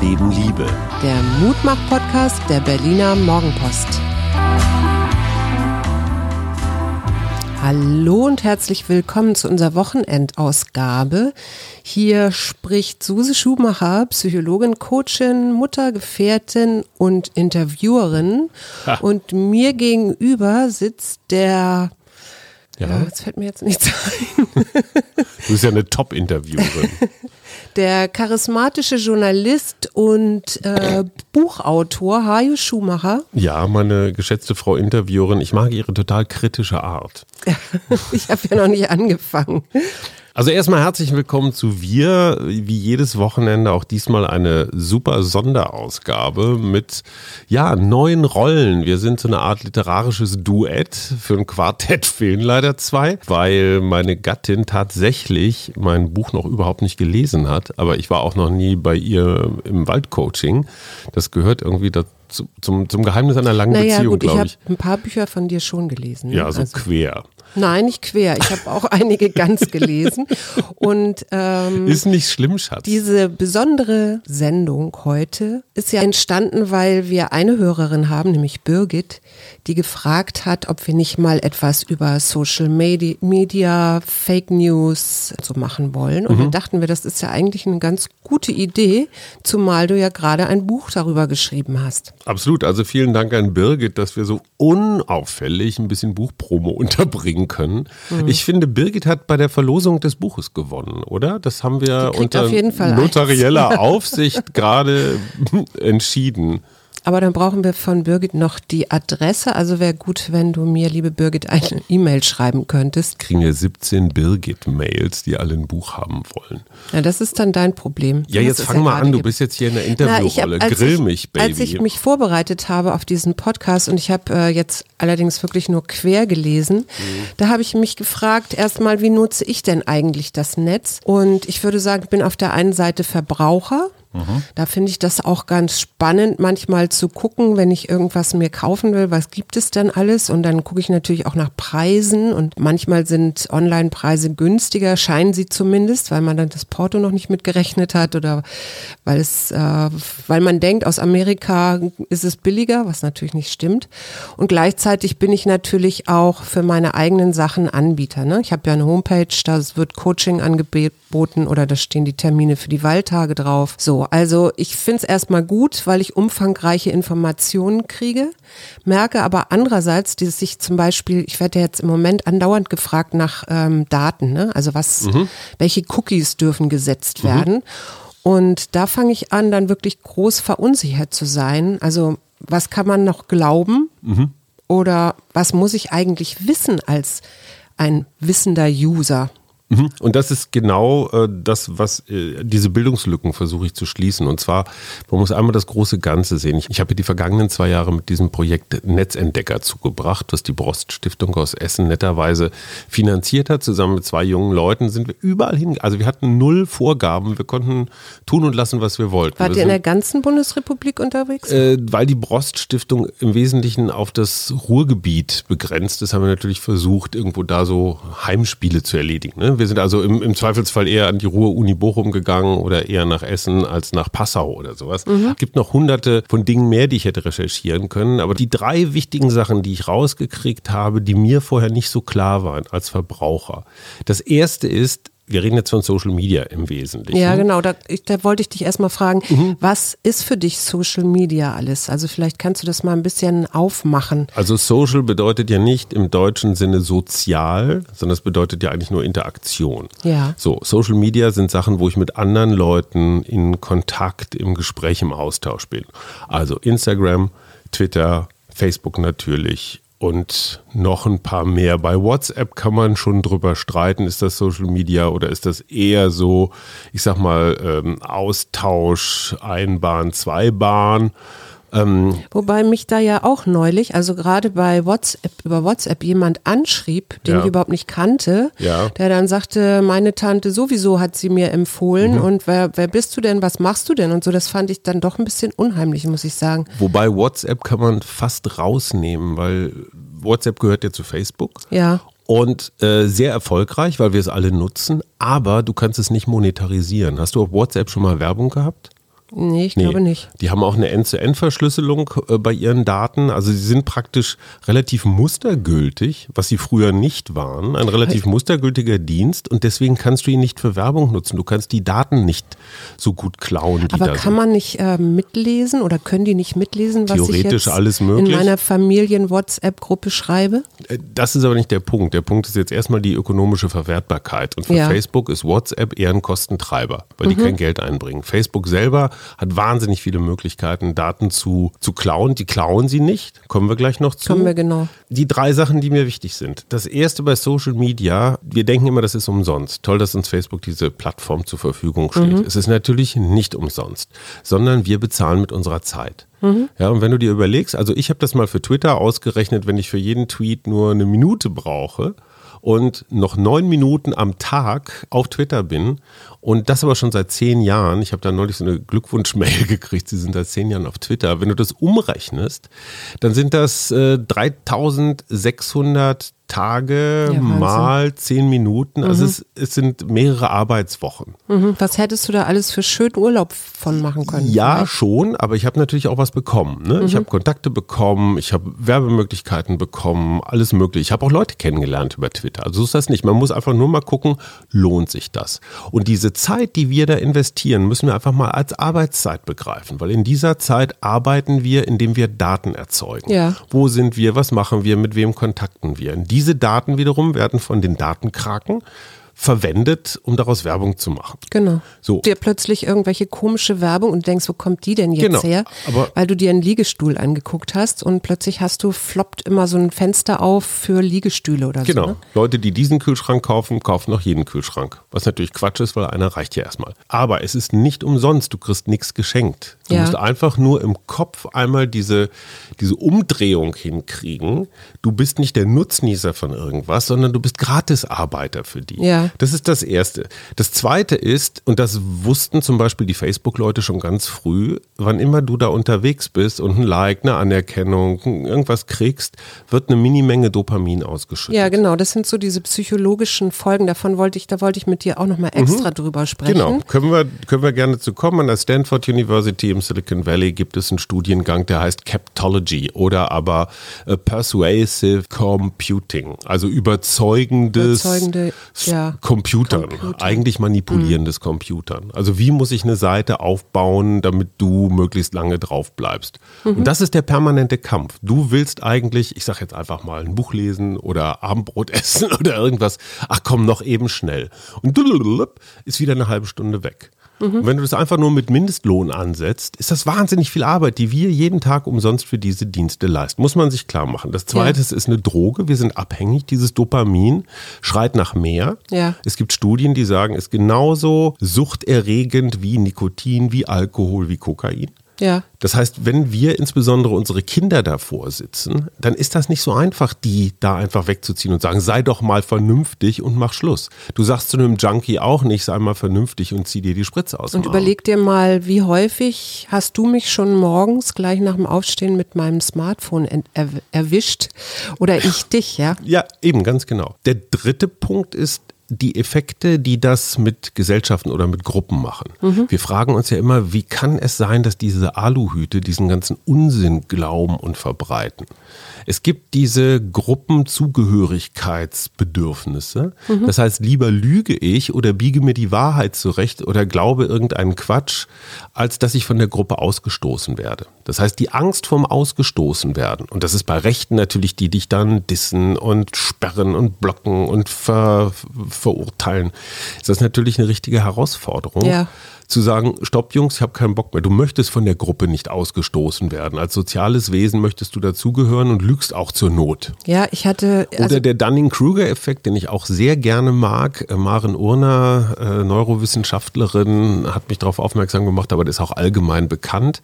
Leben Liebe. Der Mutmach-Podcast der Berliner Morgenpost. Hallo und herzlich willkommen zu unserer Wochenendausgabe. Hier spricht Suse Schumacher, Psychologin, Coachin, Mutter, Gefährtin und Interviewerin. Ha. Und mir gegenüber sitzt der Ja. ja, jetzt fällt mir jetzt nichts ein. Du bist ja eine Top-Interviewerin. Der charismatische Journalist und äh, Buchautor Hajo Schumacher. ja, meine geschätzte Frau Interviewerin, ich mag ihre total kritische Art. Ich habe ja noch nicht angefangen. Also erstmal herzlich willkommen zu Wir, wie jedes Wochenende auch diesmal eine super Sonderausgabe mit ja, neuen Rollen. Wir sind so eine Art literarisches Duett. Für ein Quartett fehlen leider zwei, weil meine Gattin tatsächlich mein Buch noch überhaupt nicht gelesen hat, aber ich war auch noch nie bei ihr im Waldcoaching. Das gehört irgendwie dazu, zum, zum Geheimnis einer langen Naja, Beziehung, gut, ich glaube habe ich. ein paar Bücher von dir schon gelesen. ne? Ja, so Also- quer. Nein, nicht quer. Ich habe auch einige ganz gelesen. Und ähm, Ist nicht schlimm, Schatz. diese besondere Sendung heute ist ja entstanden, weil wir eine Hörerin haben, nämlich Birgit, die gefragt hat, ob wir nicht mal etwas über Social Medi- Media, Fake News so machen wollen. Und Mhm. da dachten wir, das ist ja eigentlich eine ganz gute Idee, zumal du ja gerade ein Buch darüber geschrieben hast. Absolut. Also vielen Dank an Birgit, dass wir so unauffällig ein bisschen Buchpromo unterbringen können. Mhm. Ich finde, Birgit hat bei der Verlosung des Buches gewonnen, oder? Das haben wir unter notarieller Aufsicht gerade entschieden. Aber dann brauchen wir von Birgit noch die Adresse. Also wäre gut, wenn du mir, liebe Birgit, eine E-Mail schreiben könntest. Kriegen wir 17 Birgit-Mails, die alle ein Buch haben wollen. Ja, das ist dann dein Problem. Ja, jetzt fang mal gerade an. Du bist jetzt hier in der Interviewrolle. Grill ich, mich, Baby. Als ich mich vorbereitet habe auf diesen Podcast und ich habe äh, jetzt allerdings wirklich nur quer gelesen, Mhm. da habe ich mich gefragt, erstmal, wie nutze ich denn eigentlich das Netz? Und ich würde sagen, ich bin auf der einen Seite Verbraucher. Mhm. Da finde ich das auch ganz spannend, manchmal zu gucken, wenn ich irgendwas mir kaufen will, was gibt es denn alles? Und dann gucke ich natürlich auch nach Preisen und manchmal sind Online-Preise günstiger, scheinen sie zumindest, weil man dann das Porto noch nicht mitgerechnet hat oder weil es, äh, weil man denkt, aus Amerika ist es billiger, was natürlich nicht stimmt. Und gleichzeitig bin ich natürlich auch für meine eigenen Sachen Anbieter. Ne? Ich habe ja eine Homepage, da wird Coaching angeboten oder da stehen die Termine für die Wahltage drauf. So, also ich finde es erstmal gut, weil ich umfangreiche Informationen kriege, merke aber andererseits, dass ich zum Beispiel, ich werde ja jetzt im Moment andauernd gefragt nach ähm, Daten, ne? also was, welche Cookies dürfen gesetzt werden. Und da fange ich an, dann wirklich groß verunsichert zu sein. Also was kann man noch glauben? Oder was muss ich eigentlich wissen als ein wissender User? Mhm. Und das ist genau äh, das, was äh, diese Bildungslücken versuche ich zu schließen. Und zwar, man muss einmal das große Ganze sehen. Ich, ich habe die vergangenen zwei Jahre mit diesem Projekt Netzentdecker zugebracht, was die Brost Stiftung aus Essen netterweise finanziert hat. Zusammen mit zwei jungen Leuten sind wir überall hin. Also wir hatten null Vorgaben. Wir konnten tun und lassen, was wir wollten. Wart wir ihr in der ganzen Bundesrepublik unterwegs? äh, weil die Brost Stiftung im Wesentlichen auf das Ruhrgebiet begrenzt ist, haben wir natürlich versucht, irgendwo da so Heimspiele zu erledigen. Ne? Wir sind also im, im Zweifelsfall eher an die Ruhr-Uni Bochum gegangen oder eher nach Essen als nach Passau oder sowas. Es gibt noch hunderte von Dingen mehr, die ich hätte recherchieren können. Aber die drei wichtigen Sachen, die ich rausgekriegt habe, die mir vorher nicht so klar waren als Verbraucher. Das erste ist, wir reden jetzt von Social Media im Wesentlichen. Ja, genau. Da, ich, da wollte ich dich erstmal fragen, Mhm. was ist für dich Social Media alles? Also vielleicht kannst du das mal ein bisschen aufmachen. Also Social bedeutet ja nicht im deutschen Sinne sozial, sondern es bedeutet ja eigentlich nur Interaktion. Ja. So, Social Media sind Sachen, wo ich mit anderen Leuten in Kontakt, im Gespräch, im Austausch bin. Also Instagram, Twitter, Facebook natürlich und noch ein paar mehr. Bei WhatsApp kann man schon drüber streiten, ist das Social Media oder ist das eher so, ich sag mal, ähm, Austausch, Einbahn, Zweibahn. Ähm, Wobei mich da ja auch neulich, also gerade bei WhatsApp, über WhatsApp jemand anschrieb, den Ja. ich überhaupt nicht kannte, Ja. der dann sagte, meine Tante sowieso hat sie mir empfohlen Mhm. und wer, wer bist du denn, was machst du denn und so, das fand ich dann doch ein bisschen unheimlich, muss ich sagen. Wobei WhatsApp kann man fast rausnehmen, weil WhatsApp gehört ja zu Facebook. Ja. Und äh, sehr erfolgreich, weil wir es alle nutzen, aber du kannst es nicht monetarisieren. Hast du auf WhatsApp schon mal Werbung gehabt? Nee, ich glaube nicht. Die haben auch eine End-zu-End-Verschlüsselung äh, bei ihren Daten. Also sie sind praktisch relativ mustergültig, was sie früher nicht waren. Ein relativ mustergültiger Dienst und deswegen kannst du ihn nicht für Werbung nutzen. Du kannst die Daten nicht so gut klauen. Aber kann sind. man nicht äh, mitlesen oder können die nicht mitlesen, was Theoretisch ich jetzt in meiner Familien-WhatsApp-Gruppe schreibe? Äh, das ist aber nicht der Punkt. Der Punkt ist jetzt erstmal die ökonomische Verwertbarkeit. Und für Ja. Facebook ist WhatsApp eher ein Kostentreiber, weil die kein Geld einbringen. Facebook selber hat wahnsinnig viele Möglichkeiten, Daten zu, zu klauen. Die klauen sie nicht. Kommen wir gleich noch zu. Kommen wir genau. Die drei Sachen, die mir wichtig sind. Das erste bei Social Media, wir denken immer, das ist umsonst. Toll, dass uns Facebook diese Plattform zur Verfügung steht. Es ist natürlich nicht umsonst, sondern wir bezahlen mit unserer Zeit. Ja, und wenn du dir überlegst, also ich habe das mal für Twitter ausgerechnet, wenn ich für jeden Tweet nur eine Minute brauche und noch neun Minuten am Tag auf Twitter bin und das aber schon seit zehn Jahren. Ich habe da neulich so eine Glückwunschmail gekriegt, sie sind seit zehn Jahren auf Twitter. Wenn du das umrechnest, dann sind das äh, 3600 Tage Ja, mal zehn Minuten. Also es, es sind mehrere Arbeitswochen. Mhm. Was hättest du da alles für schönen Urlaub von machen können? Ja, schon, aber ich habe natürlich auch was bekommen. Ne? Ich habe Kontakte bekommen, ich habe Werbemöglichkeiten bekommen, alles mögliche. Ich habe auch Leute kennengelernt über Twitter. Also so ist das nicht. Man muss einfach nur mal gucken, lohnt sich das? Und diese Zeit, die wir da investieren, müssen wir einfach mal als Arbeitszeit begreifen, weil in dieser Zeit arbeiten wir, indem wir Daten erzeugen. Ja. Wo sind wir? Was machen wir? Mit wem kontakten wir? Und diese Daten wiederum werden von den Datenkraken verwendet, um daraus Werbung zu machen. Genau. So. Dir plötzlich irgendwelche komische Werbung und denkst, wo kommt die denn jetzt Genau, her? aber- Weil du dir einen Liegestuhl angeguckt hast und plötzlich hast du, floppt immer so ein Fenster auf für Liegestühle oder Genau. so. Ne? Leute, die diesen Kühlschrank kaufen, kaufen auch jeden Kühlschrank. Was natürlich Quatsch ist, weil einer reicht ja erstmal. Aber es ist nicht umsonst. Du kriegst nichts geschenkt. Du Ja. musst einfach nur im Kopf einmal diese, diese Umdrehung hinkriegen. Du bist nicht der Nutznießer von irgendwas, sondern du bist Gratisarbeiter für die. Ja. Das ist das Erste. Das Zweite ist, und das wussten zum Beispiel die Facebook-Leute schon ganz früh, wann immer du da unterwegs bist und ein Like, eine Anerkennung, irgendwas kriegst, wird eine Minimenge Dopamin ausgeschüttet. Ja, genau. Das sind so diese psychologischen Folgen. Davon wollte ich, da wollte ich mit dir auch nochmal extra drüber sprechen. Genau, können wir, können wir gerne zu kommen. An der Stanford University im Silicon Valley gibt es einen Studiengang, der heißt Captology oder aber äh, Persuasive Computing, also überzeugendes Überzeugende, ja, Computern, Computer. eigentlich manipulierendes Computern. Also wie muss ich eine Seite aufbauen, damit du möglichst lange drauf bleibst? Und das ist der permanente Kampf. Du willst eigentlich, ich sag jetzt einfach mal, ein Buch lesen oder Abendbrot essen oder irgendwas. Ach komm, noch eben schnell. Und ist wieder eine halbe Stunde weg. Und wenn du das einfach nur mit Mindestlohn ansetzt, ist das wahnsinnig viel Arbeit, die wir jeden Tag umsonst für diese Dienste leisten. Muss man sich klar machen. Das zweite Ja. ist eine Droge. Wir sind abhängig. Dieses Dopamin schreit nach mehr. Ja. Es gibt Studien, die sagen, es ist genauso suchterregend wie Nikotin, wie Alkohol, wie Kokain. Ja. Das heißt, wenn wir insbesondere unsere Kinder davor sitzen, dann ist das nicht so einfach, die da einfach wegzuziehen und sagen, sei doch mal vernünftig und mach Schluss. Du sagst zu einem Junkie auch nicht, sei mal vernünftig und zieh dir die Spritze aus. Und überleg dir mal, wie häufig hast du mich schon morgens gleich nach dem Aufstehen mit meinem Smartphone er erwischt oder ich dich, ja? Ja, eben, ganz genau. Der dritte Punkt ist die Effekte, die das mit Gesellschaften oder mit Gruppen machen. Wir fragen uns ja immer, wie kann es sein, dass diese Aluhüte diesen ganzen Unsinn glauben und verbreiten? Es gibt diese Gruppenzugehörigkeitsbedürfnisse. Das heißt, lieber lüge ich oder biege mir die Wahrheit zurecht oder glaube irgendeinen Quatsch, als dass ich von der Gruppe ausgestoßen werde. Das heißt, die Angst vom Ausgestoßen werden. Und das ist bei Rechten natürlich, die dich dann dissen und sperren und blocken und ver, verurteilen. Das ist natürlich eine richtige Herausforderung. Ja. Zu sagen, stopp Jungs, ich habe keinen Bock mehr. Du möchtest von der Gruppe nicht ausgestoßen werden. Als soziales Wesen möchtest du dazugehören und lügst auch zur Not. Ja, ich hatte, Oder also, der Dunning-Kruger-Effekt, den ich auch sehr gerne mag. Äh, Maren Urner, äh, Neurowissenschaftlerin, hat mich darauf aufmerksam gemacht, aber das ist auch allgemein bekannt.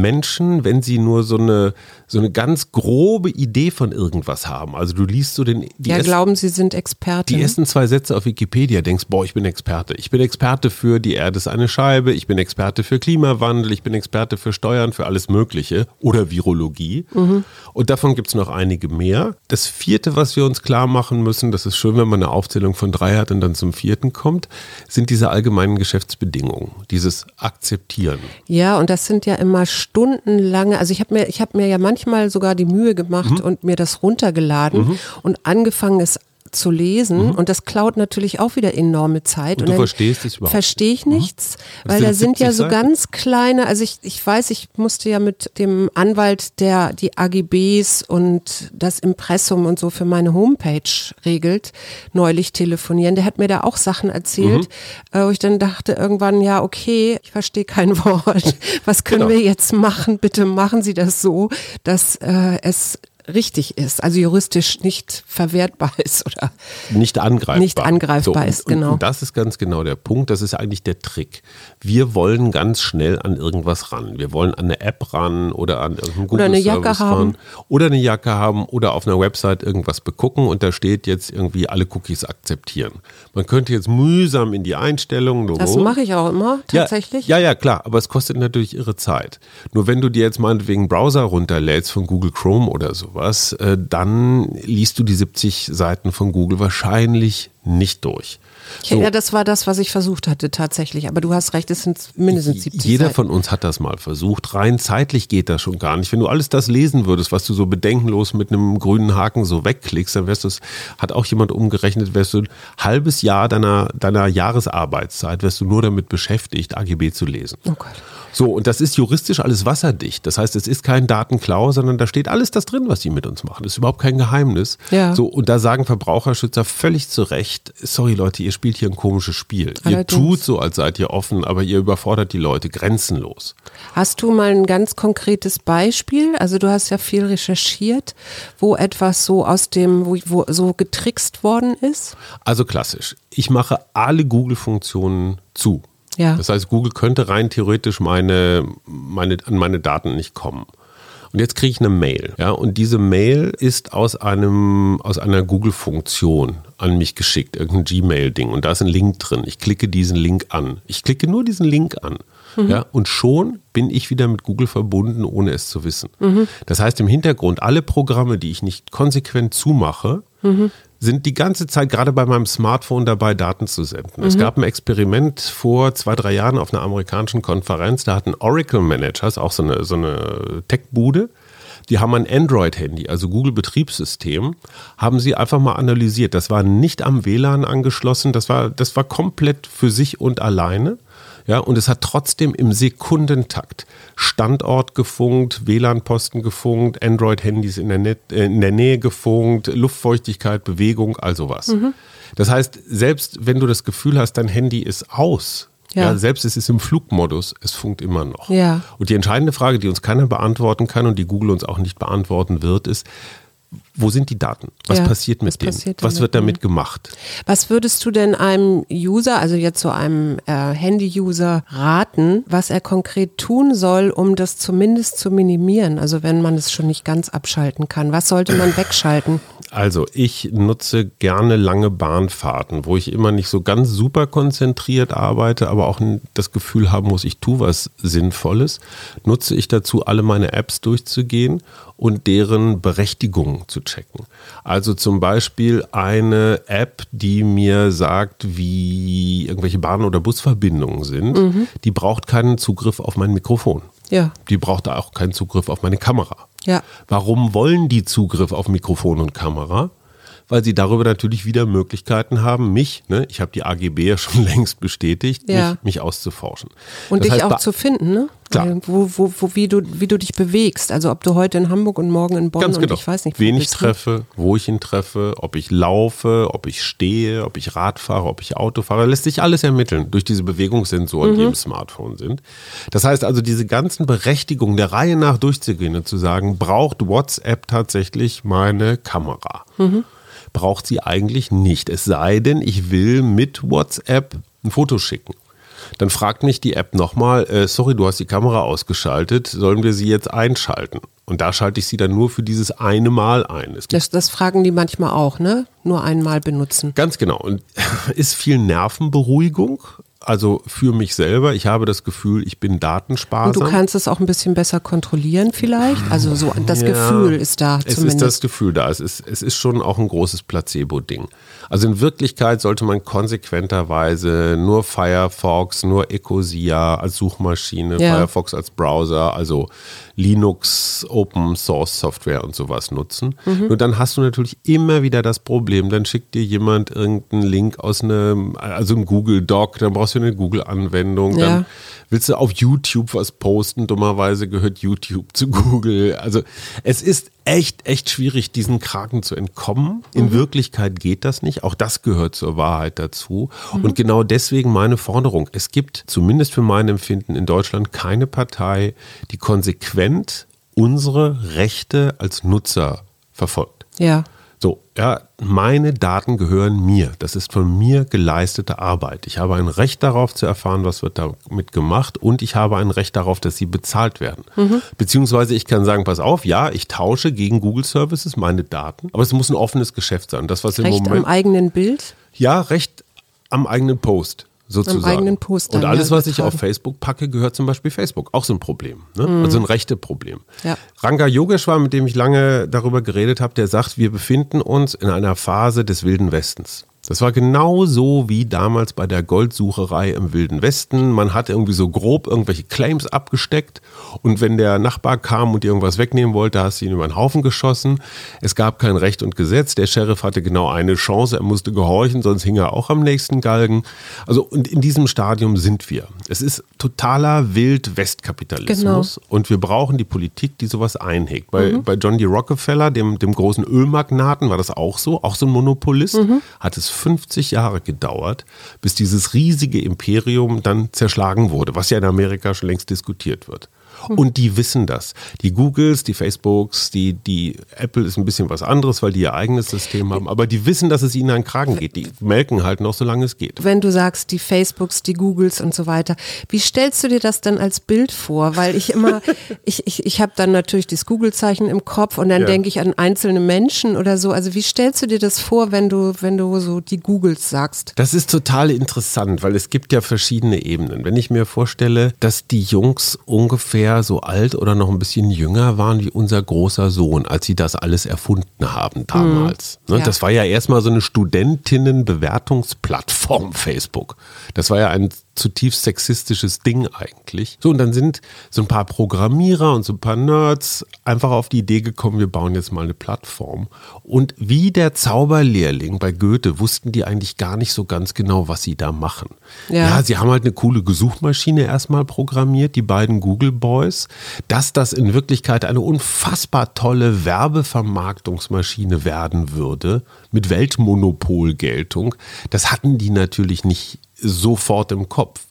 Menschen, wenn sie nur so eine, so eine ganz grobe Idee von irgendwas haben. Also du liest so den die ja, ersten, glauben, sie sind Experte. Die ersten zwei Sätze auf Wikipedia denkst, boah, ich bin Experte. Ich bin Experte für die Erde ist eine Scheibe, ich bin Experte für Klimawandel, ich bin Experte für Steuern, für alles Mögliche oder Virologie. Mhm. Und davon gibt es noch einige mehr. Das vierte, was wir uns klar machen müssen, das ist schön, wenn man eine Aufzählung von drei hat und dann zum vierten kommt, sind diese allgemeinen Geschäftsbedingungen, dieses Akzeptieren. Ja, und das sind ja immer stundenlange, also ich habe mir, ich habe mir ja manchmal sogar die Mühe gemacht mhm. und mir das runtergeladen mhm. und angefangen, es zu lesen mhm. und das klaut natürlich auch wieder enorme Zeit. Und, und du verstehst es überhaupt Verstehe ich mhm. nichts, mhm. weil da sind ja so Seiten? ganz kleine, also ich, ich weiß, ich musste ja mit dem Anwalt, der die AGBs und das Impressum und so für meine Homepage regelt, neulich telefonieren. Der hat mir da auch Sachen erzählt, mhm. wo ich dann dachte irgendwann, ja, okay, ich verstehe kein Wort. Was können genau. wir jetzt machen? Bitte machen Sie das so, dass äh, es richtig ist, also juristisch nicht verwertbar ist oder nicht angreifbar, nicht angreifbar so, ist, genau. Und das ist ganz genau der Punkt, das ist eigentlich der Trick. Wir wollen ganz schnell an irgendwas ran. Wir wollen an eine App ran oder an irgendeinen Google oder eine Jacke Service haben ran oder eine Jacke haben oder auf einer Website irgendwas begucken und da steht jetzt irgendwie alle Cookies akzeptieren. Man könnte jetzt mühsam in die Einstellungen. Das mache ich auch immer tatsächlich. Ja, ja, ja, klar, aber es kostet natürlich irre Zeit. Nur wenn du dir jetzt meinetwegen Browser runterlädst von Google Chrome oder so sowas, äh, dann liest du die 70 Seiten von Google wahrscheinlich nicht durch. So. Ja, das war das, was ich versucht hatte tatsächlich. Aber du hast recht, es sind mindestens 70 Jeder Seiten. von uns hat das mal versucht. Rein zeitlich geht das schon gar nicht. Wenn du alles das lesen würdest, was du so bedenkenlos mit einem grünen Haken so wegklickst, dann wärst du, hat auch jemand umgerechnet, wärst du ein halbes Jahr deiner, deiner Jahresarbeitszeit, wärst du nur damit beschäftigt, AGB zu lesen. Oh Gott. So, und das ist juristisch alles wasserdicht. Das heißt, es ist kein Datenklau, sondern da steht alles das drin, was die mit uns machen. Das ist überhaupt kein Geheimnis. Ja. So, und da sagen Verbraucherschützer völlig zu Recht, sorry Leute, ihr spielt hier ein komisches Spiel. Allerdings. Ihr tut so, als seid ihr offen, aber ihr überfordert die Leute grenzenlos. Hast du mal ein ganz konkretes Beispiel? Also du hast ja viel recherchiert, wo etwas so aus dem, wo, wo so getrickst worden ist? Also klassisch. Ich mache alle Google-Funktionen zu. Ja. Das heißt, Google könnte rein theoretisch meine, meine, an meine Daten nicht kommen. Und jetzt kriege ich eine Mail. Ja, und diese Mail ist aus einem, aus einer Google-Funktion an mich geschickt, irgendein Gmail-Ding. Und da ist ein Link drin. Ich klicke diesen Link an. Ich klicke nur diesen Link an. Mhm. Ja, und schon bin ich wieder mit Google verbunden, ohne es zu wissen. Mhm. Das heißt im Hintergrund, alle Programme, die ich nicht konsequent zumache, mhm sind die ganze Zeit gerade bei meinem Smartphone dabei, Daten zu senden. Mhm. Es gab ein Experiment vor zwei, drei Jahren auf einer amerikanischen Konferenz, da hatten Oracle Managers, auch so eine, so eine Tech-Bude, die haben ein Android-Handy, also Google-Betriebssystem, haben sie einfach mal analysiert. Das war nicht am WLAN angeschlossen, das war, das war komplett für sich und alleine. Ja, und es hat trotzdem im Sekundentakt Standort gefunkt, WLAN-Posten gefunkt, Android-Handys in, äh, in, der Nähe gefunkt, Luftfeuchtigkeit, Bewegung, also was. Mhm. Das heißt, selbst wenn du das Gefühl hast, dein Handy ist aus, ja. ja. selbst es ist im Flugmodus, es funkt immer noch. Ja. Und die entscheidende Frage, die uns keiner beantworten kann und die Google uns auch nicht beantworten wird, ist, wo sind die Daten? Was ja, passiert mit was denen? Passiert was wird damit gemacht? Was würdest du denn einem User, also jetzt so einem äh, Handy-User raten, was er konkret tun soll, um das zumindest zu minimieren? Also wenn man es schon nicht ganz abschalten kann, was sollte man wegschalten? Also ich nutze gerne lange Bahnfahrten, wo ich immer nicht so ganz super konzentriert arbeite, aber auch das Gefühl haben muss, ich tue was Sinnvolles. Nutze ich dazu, alle meine Apps durchzugehen und deren Berechtigung zu checken. Also zum Beispiel eine App, die mir sagt, wie irgendwelche Bahn- oder Busverbindungen sind, mhm. die braucht keinen Zugriff auf mein Mikrofon. Ja. Die braucht auch keinen Zugriff auf meine Kamera. Ja. Warum wollen die Zugriff auf Mikrofon und Kamera? Weil sie darüber natürlich wieder Möglichkeiten haben, mich, ne, ich habe die AGB ja schon längst bestätigt, ja. mich, mich, auszuforschen. Und das dich heißt, auch zu finden, ne? Klar. Wo, wo, wo, wie, du, wie du dich bewegst. Also ob du heute in Hamburg und morgen in Bonn Ganz genau. und ich weiß nicht, wen ich ne? treffe, wo ich ihn treffe, ob ich laufe, ob ich stehe, ob ich Rad fahre, ob ich Auto fahre, lässt sich alles ermitteln durch diese Bewegungssensoren, mhm. die im Smartphone sind. Das heißt also, diese ganzen Berechtigungen der Reihe nach durchzugehen und zu sagen, braucht WhatsApp tatsächlich meine Kamera? Mhm braucht sie eigentlich nicht. Es sei denn, ich will mit WhatsApp ein Foto schicken. Dann fragt mich die App nochmal, äh, sorry, du hast die Kamera ausgeschaltet, sollen wir sie jetzt einschalten? Und da schalte ich sie dann nur für dieses eine Mal ein. Das, das, fragen die manchmal auch, ne? Nur einmal benutzen. Ganz genau. Und ist viel Nervenberuhigung also für mich selber. Ich habe das Gefühl, ich bin datensparsam. Und du kannst es auch ein bisschen besser kontrollieren vielleicht? Also so das ja, Gefühl ist da es zumindest. Es ist das Gefühl da. Es ist, es ist schon auch ein großes Placebo-Ding. Also in Wirklichkeit sollte man konsequenterweise nur Firefox, nur Ecosia als Suchmaschine, ja. Firefox als Browser, also Linux, Open Source Software und sowas nutzen. Mhm. Nur dann hast du natürlich immer wieder das Problem, dann schickt dir jemand irgendeinen Link aus einem, also einem Google Doc, dann brauchst du eine Google-Anwendung, ja. dann willst du auf YouTube was posten, dummerweise gehört YouTube zu Google. Also es ist echt, echt schwierig, diesen Kraken zu entkommen. In mhm. Wirklichkeit geht das nicht. Auch das gehört zur Wahrheit dazu. Mhm. Und genau deswegen meine Forderung. Es gibt zumindest für mein Empfinden in Deutschland keine Partei, die konsequent unsere Rechte als Nutzer verfolgt. Ja. So, ja, meine Daten gehören mir. Das ist von mir geleistete Arbeit. Ich habe ein Recht darauf zu erfahren, was wird damit gemacht und ich habe ein Recht darauf, dass sie bezahlt werden. Mhm. Beziehungsweise ich kann sagen, pass auf, ja, ich tausche gegen Google Services meine Daten, aber es muss ein offenes Geschäft sein. Das, was Recht im Moment, am eigenen Bild? Ja, Recht am eigenen Post sozusagen. Am eigenen Post und alles, was ich auf Facebook packe, gehört zum Beispiel Facebook. Auch so ein Problem. Ne? Mhm. Also ein rechte Problem. Ja. Ranga Yogeshwar, mit dem ich lange darüber geredet habe, der sagt, wir befinden uns in einer Phase des Wilden Westens. Das war genau so wie damals bei der Goldsucherei im Wilden Westen. Man hat irgendwie so grob irgendwelche Claims abgesteckt und wenn der Nachbar kam und dir irgendwas wegnehmen wollte, hast du ihn über den Haufen geschossen. Es gab kein Recht und Gesetz. Der Sheriff hatte genau eine Chance. Er musste gehorchen, sonst hing er auch am nächsten Galgen. Also und in diesem Stadium sind wir. Es ist totaler Wild-West-Kapitalismus genau. und wir brauchen die Politik, die sowas einhegt. Bei, mhm. bei John D. Rockefeller, dem, dem großen Ölmagnaten, war das auch so. Auch so ein Monopolist. Mhm. Hat es 50 Jahre gedauert, bis dieses riesige Imperium dann zerschlagen wurde, was ja in Amerika schon längst diskutiert wird. Und die wissen das. Die Googles, die Facebooks, die, die Apple ist ein bisschen was anderes, weil die ihr eigenes System haben. Aber die wissen, dass es ihnen an den Kragen geht. Die melken halt noch, solange es geht. Wenn du sagst, die Facebooks, die Googles und so weiter, wie stellst du dir das dann als Bild vor? Weil ich immer, ich, ich, ich habe dann natürlich das Google-Zeichen im Kopf und dann ja. denke ich an einzelne Menschen oder so. Also wie stellst du dir das vor, wenn du, wenn du so die Googles sagst? Das ist total interessant, weil es gibt ja verschiedene Ebenen. Wenn ich mir vorstelle, dass die Jungs ungefähr so alt oder noch ein bisschen jünger waren wie unser großer Sohn, als sie das alles erfunden haben damals. Mhm. Ne? Ja. Das war ja erstmal so eine Studentinnenbewertungsplattform Facebook. Das war ja ein zutiefst sexistisches Ding eigentlich. So, und dann sind so ein paar Programmierer und so ein paar Nerds einfach auf die Idee gekommen, wir bauen jetzt mal eine Plattform. Und wie der Zauberlehrling bei Goethe wussten die eigentlich gar nicht so ganz genau, was sie da machen. Ja, ja sie haben halt eine coole Gesuchmaschine erstmal programmiert, die beiden Google Boys. Dass das in Wirklichkeit eine unfassbar tolle Werbevermarktungsmaschine werden würde, mit Weltmonopolgeltung, das hatten die natürlich nicht sofort im Kopf.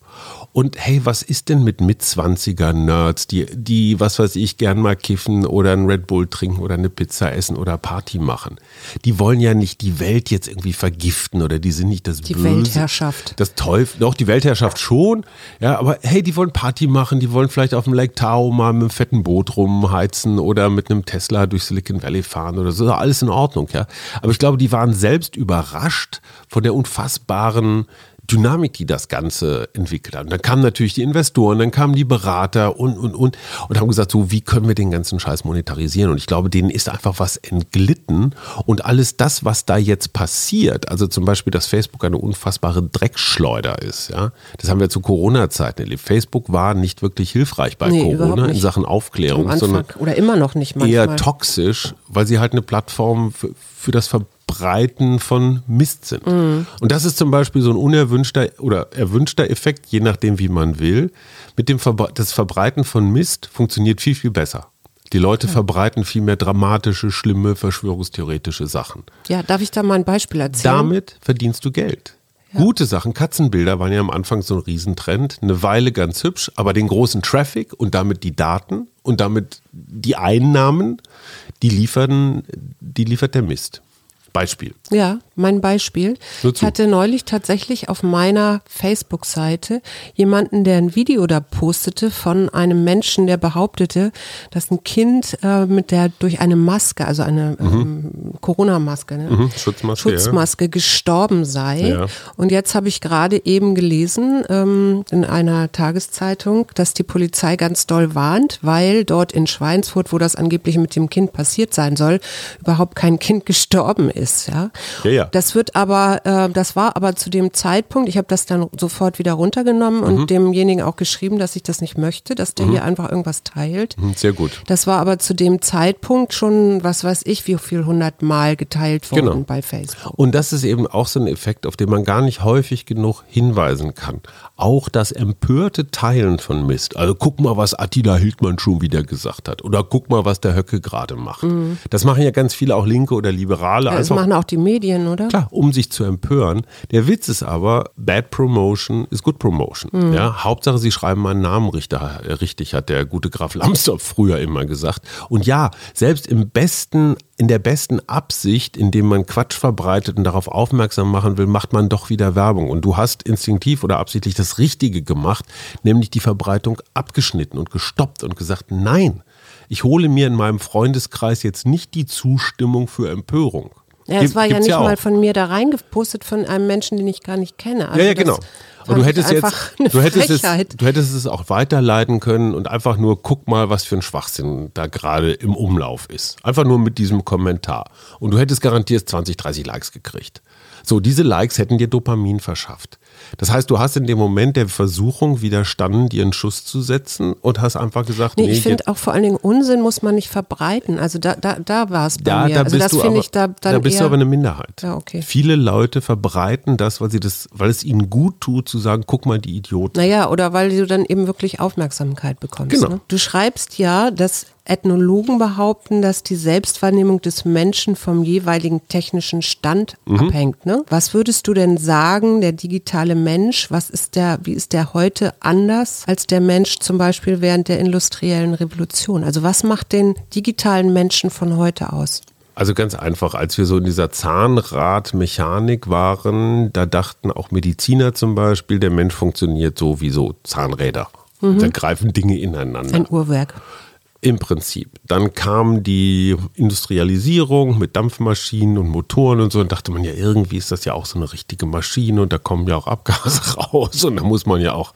Und hey, was ist denn mit Mitzwanziger-Nerds, die, die, was weiß ich, gern mal kiffen oder ein Red Bull trinken oder eine Pizza essen oder Party machen? Die wollen ja nicht die Welt jetzt irgendwie vergiften oder die sind nicht das die Böse. Die Weltherrschaft. Das Teufel, doch, die Weltherrschaft schon. Ja, aber hey, die wollen Party machen, die wollen vielleicht auf dem Lake Tahoe mal mit einem fetten Boot rumheizen oder mit einem Tesla durch Silicon Valley fahren oder so. Alles in Ordnung, ja. Aber ich glaube, die waren selbst überrascht von der unfassbaren Dynamik, die das Ganze entwickelt hat. Und dann kamen natürlich die Investoren, dann kamen die Berater und, und, und, und haben gesagt, so, wie können wir den ganzen Scheiß monetarisieren? Und ich glaube, denen ist einfach was entglitten und alles das, was da jetzt passiert, also zum Beispiel, dass Facebook eine unfassbare Dreckschleuder ist, ja, das haben wir zu Corona-Zeiten erlebt. Facebook war nicht wirklich hilfreich bei nee, Corona in Sachen Aufklärung, sondern oder immer noch nicht manchmal. eher toxisch, weil sie halt eine Plattform für, für das Ver Breiten von Mist sind. Mhm. Und das ist zum Beispiel so ein unerwünschter oder erwünschter Effekt, je nachdem, wie man will. Mit dem Verbre das Verbreiten von Mist funktioniert viel, viel besser. Die Leute ja. verbreiten viel mehr dramatische, schlimme, verschwörungstheoretische Sachen. Ja, darf ich da mal ein Beispiel erzählen? Damit verdienst du Geld. Ja. Gute Sachen, Katzenbilder waren ja am Anfang so ein Riesentrend, eine Weile ganz hübsch, aber den großen Traffic und damit die Daten und damit die Einnahmen, die liefern, die liefert der Mist. Beispiel. Ja, mein Beispiel. Ich hatte neulich tatsächlich auf meiner Facebook-Seite jemanden, der ein Video da postete von einem Menschen, der behauptete, dass ein Kind äh, mit der durch eine Maske, also eine mhm. ähm, Corona-Maske, ne? mhm, Schutzmaske, Schutzmaske ja. gestorben sei. Ja. Und jetzt habe ich gerade eben gelesen ähm, in einer Tageszeitung, dass die Polizei ganz doll warnt, weil dort in Schweinsfurt, wo das angeblich mit dem Kind passiert sein soll, überhaupt kein Kind gestorben ist. Ja, ja. ja. Das wird aber, äh, das war aber zu dem Zeitpunkt, ich habe das dann sofort wieder runtergenommen mhm. und demjenigen auch geschrieben, dass ich das nicht möchte, dass der mhm. hier einfach irgendwas teilt. Mhm, sehr gut. Das war aber zu dem Zeitpunkt schon, was weiß ich, wie viel hundert Mal geteilt worden genau. bei Facebook. Und das ist eben auch so ein Effekt, auf den man gar nicht häufig genug hinweisen kann. Auch das empörte Teilen von Mist. Also guck mal, was Attila Hildmann schon wieder gesagt hat. Oder guck mal, was der Höcke gerade macht. Mhm. Das machen ja ganz viele auch Linke oder Liberale. Ja, das machen auch die Medien, oder? Klar, um sich zu empören. Der Witz ist aber, Bad Promotion ist Good Promotion. Mhm. Ja, Hauptsache, sie schreiben meinen Namen richtig, richtig, hat der gute Graf Lambsdorff früher immer gesagt. Und ja, selbst im besten in der besten Absicht, indem man Quatsch verbreitet und darauf aufmerksam machen will, macht man doch wieder Werbung. Und du hast instinktiv oder absichtlich das Richtige gemacht, nämlich die Verbreitung abgeschnitten und gestoppt und gesagt, nein, ich hole mir in meinem Freundeskreis jetzt nicht die Zustimmung für Empörung. Ja, es war ja nicht ja mal von mir da reingepostet von einem Menschen, den ich gar nicht kenne. Also ja, ja, genau. Und du hättest jetzt, du hättest, es, du hättest es auch weiterleiten können und einfach nur guck mal, was für ein Schwachsinn da gerade im Umlauf ist. Einfach nur mit diesem Kommentar. Und du hättest garantiert 20, 30 Likes gekriegt. So, diese Likes hätten dir Dopamin verschafft. Das heißt, du hast in dem Moment der Versuchung widerstanden, dir einen Schuss zu setzen und hast einfach gesagt, nee. nee ich finde auch vor allen Dingen Unsinn muss man nicht verbreiten. Also da, da, da war es bei da, mir. Da also das finde ich da dann Da bist du aber eine Minderheit. Ja, okay. Viele Leute verbreiten das, weil sie das, weil es ihnen gut tut, zu sagen, guck mal, die Idioten. Naja, oder weil du dann eben wirklich Aufmerksamkeit bekommst. Genau. Ne? Du schreibst ja, dass Ethnologen behaupten, dass die Selbstwahrnehmung des Menschen vom jeweiligen technischen Stand mhm. abhängt. Ne? Was würdest du denn sagen, der digitale Mensch, was ist der, wie ist der heute anders als der Mensch zum Beispiel während der industriellen Revolution? Also was macht den digitalen Menschen von heute aus? Also ganz einfach, als wir so in dieser Zahnradmechanik waren, da dachten auch Mediziner zum Beispiel, der Mensch funktioniert so wie so Zahnräder. Mhm. Da greifen Dinge ineinander. Ein Uhrwerk. Im Prinzip. Dann kam die Industrialisierung mit Dampfmaschinen und Motoren und so und dachte man ja, irgendwie ist das ja auch so eine richtige Maschine und da kommen ja auch Abgase raus und da muss man ja auch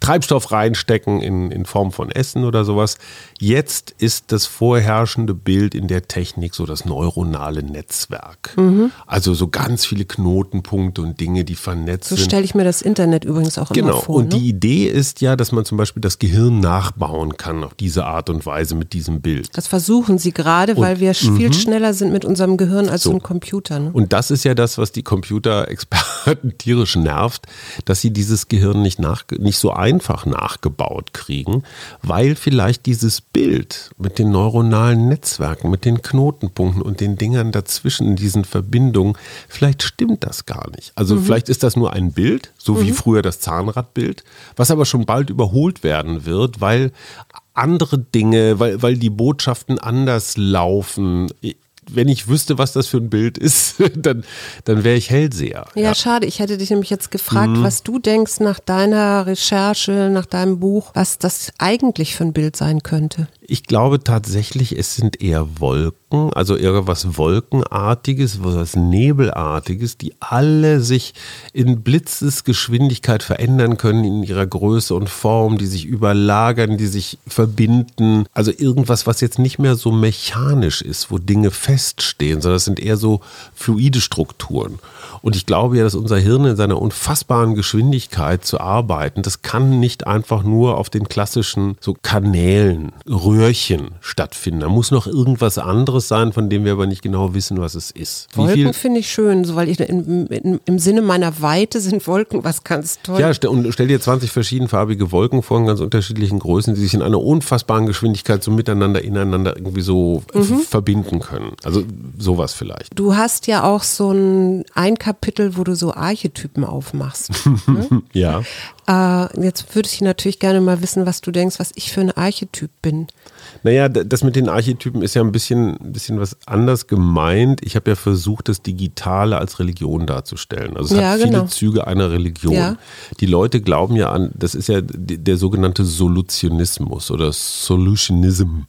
Treibstoff reinstecken in, in Form von Essen oder sowas. Jetzt ist das vorherrschende Bild in der Technik so das neuronale Netzwerk. Mhm. Also so ganz viele Knotenpunkte und Dinge, die vernetzt sind. So stelle ich mir das Internet übrigens auch genau. immer vor. Genau. Und ne? die Idee ist ja, dass man zum Beispiel das Gehirn nachbauen kann auf diese Art und Weise mit diesem Bild. Das versuchen sie gerade, weil wir viel mhm. schneller sind mit unserem Gehirn als so. ein Computer. Ne? Und das ist ja das, was die Computerexperten tierisch nervt, dass sie dieses Gehirn nicht, nach, nicht so einfach nachgebaut kriegen, weil vielleicht dieses Bild mit den neuronalen Netzwerken, mit den Knotenpunkten und den Dingern dazwischen, in diesen Verbindungen, vielleicht stimmt das gar nicht. Also mhm. vielleicht ist das nur ein Bild, so mhm. wie früher das Zahnradbild, was aber schon bald überholt werden wird, weil andere Dinge, weil, weil die Botschaften anders laufen wenn ich wüsste, was das für ein Bild ist, dann, dann wäre ich Hellseher. Ja, ja, schade. Ich hätte dich nämlich jetzt gefragt, mhm. was du denkst nach deiner Recherche, nach deinem Buch, was das eigentlich für ein Bild sein könnte. Ich glaube tatsächlich, es sind eher Wolken, also irgendwas Wolkenartiges, was Nebelartiges, die alle sich in Blitzesgeschwindigkeit verändern können in ihrer Größe und Form, die sich überlagern, die sich verbinden. Also irgendwas, was jetzt nicht mehr so mechanisch ist, wo Dinge feststehen, sondern es sind eher so fluide Strukturen. Und ich glaube ja, dass unser Hirn in seiner unfassbaren Geschwindigkeit zu arbeiten, das kann nicht einfach nur auf den klassischen so Kanälen, Röhren, Röhrchen stattfinden. Da muss noch irgendwas anderes sein, von dem wir aber nicht genau wissen, was es ist. Wolken finde ich schön, so, weil ich in, in, im Sinne meiner Weite sind Wolken was ganz toll. Ja, und stell dir 20 verschiedenfarbige Wolken vor in ganz unterschiedlichen Größen, die sich in einer unfassbaren Geschwindigkeit so miteinander, ineinander irgendwie so mhm. verbinden können. Also sowas vielleicht. Du hast ja auch so ein, ein Kapitel, wo du so Archetypen aufmachst. ne? ja. Äh, jetzt würde ich natürlich gerne mal wissen, was du denkst, was ich für ein Archetyp bin. Naja, das mit den Archetypen ist ja ein bisschen, ein bisschen was anders gemeint. Ich habe ja versucht, das Digitale als Religion darzustellen. Also es Ja, hat viele genau. Züge einer Religion. Ja. Die Leute glauben ja an, das ist ja der sogenannte Solutionismus oder Solutionism.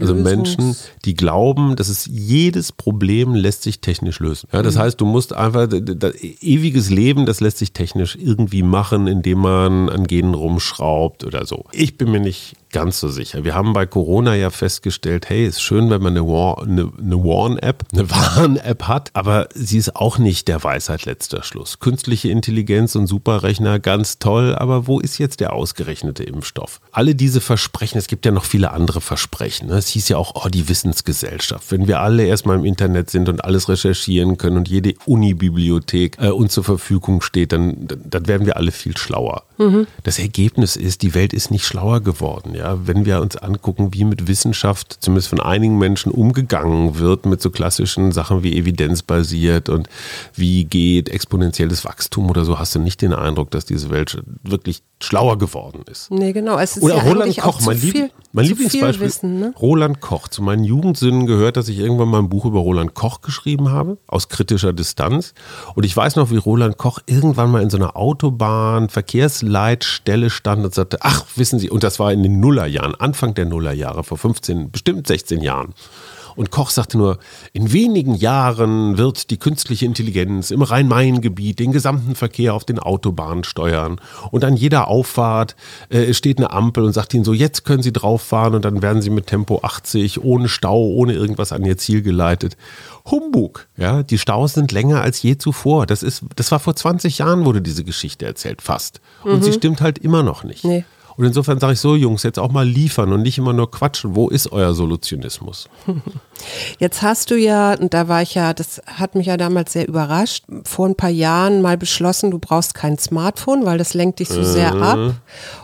Also Lösungs- Menschen, die glauben, dass es jedes Problem lässt sich technisch lösen. Ja, das Mhm. heißt, du musst einfach, d- d- ewiges Leben, das lässt sich technisch irgendwie machen, indem man an Genen rumschraubt oder so. Ich bin mir nicht ganz so sicher. Wir haben bei Corona ja festgestellt, hey, ist schön, wenn man eine, War, eine, eine Warn-App, eine Warn-App hat, aber sie ist auch nicht der Weisheit letzter Schluss. Künstliche Intelligenz und Superrechner, ganz toll, aber wo ist jetzt der ausgerechnete Impfstoff? Alle diese Versprechen, es gibt ja noch viele andere Versprechen. Ne? Es hieß ja auch, oh, die Wissensgesellschaft. Wenn wir alle erstmal im Internet sind und alles recherchieren können und jede Uni-Bibliothek äh, uns zur Verfügung steht, dann, dann werden wir alle viel schlauer. Das Ergebnis ist, die Welt ist nicht schlauer geworden. Ja? Wenn wir uns angucken, wie mit Wissenschaft, zumindest von einigen Menschen, umgegangen wird, mit so klassischen Sachen wie evidenzbasiert und wie geht exponentielles Wachstum oder so, hast du nicht den Eindruck, dass diese Welt wirklich schlauer geworden ist. Nee, genau. Es ist Oder ja Roland Koch, mein, Lieb mein zu Lieblingsbeispiel. Wissen, ne? Roland Koch. Zu meinen Jugendsinnen gehört, dass ich irgendwann mal ein Buch über Roland Koch geschrieben habe, aus kritischer Distanz. Und ich weiß noch, wie Roland Koch irgendwann mal in so einer Autobahn, Verkehrsleitstelle stand und sagte, ach, wissen Sie, und das war in den Nullerjahren, Anfang der Nullerjahre, vor 15, bestimmt 16 Jahren. Und Koch sagte nur, in wenigen Jahren wird die künstliche Intelligenz im Rhein-Main-Gebiet den gesamten Verkehr auf den Autobahnen steuern. Und an jeder Auffahrt äh, steht eine Ampel und sagt ihnen so, jetzt können Sie drauf fahren und dann werden Sie mit Tempo 80, ohne Stau, ohne irgendwas an Ihr Ziel geleitet. Humbug, ja, die Staus sind länger als je zuvor. Das ist, das war vor 20 Jahren, wurde diese Geschichte erzählt, fast. Und sie stimmt halt immer noch nicht. Nee. Und insofern sage ich so, Jungs, jetzt auch mal liefern und nicht immer nur quatschen. Wo ist euer Solutionismus? Jetzt hast du ja, und da war ich ja, das hat mich ja damals sehr überrascht, vor ein paar Jahren mal beschlossen, du brauchst kein Smartphone, weil das lenkt dich so sehr Mhm. ab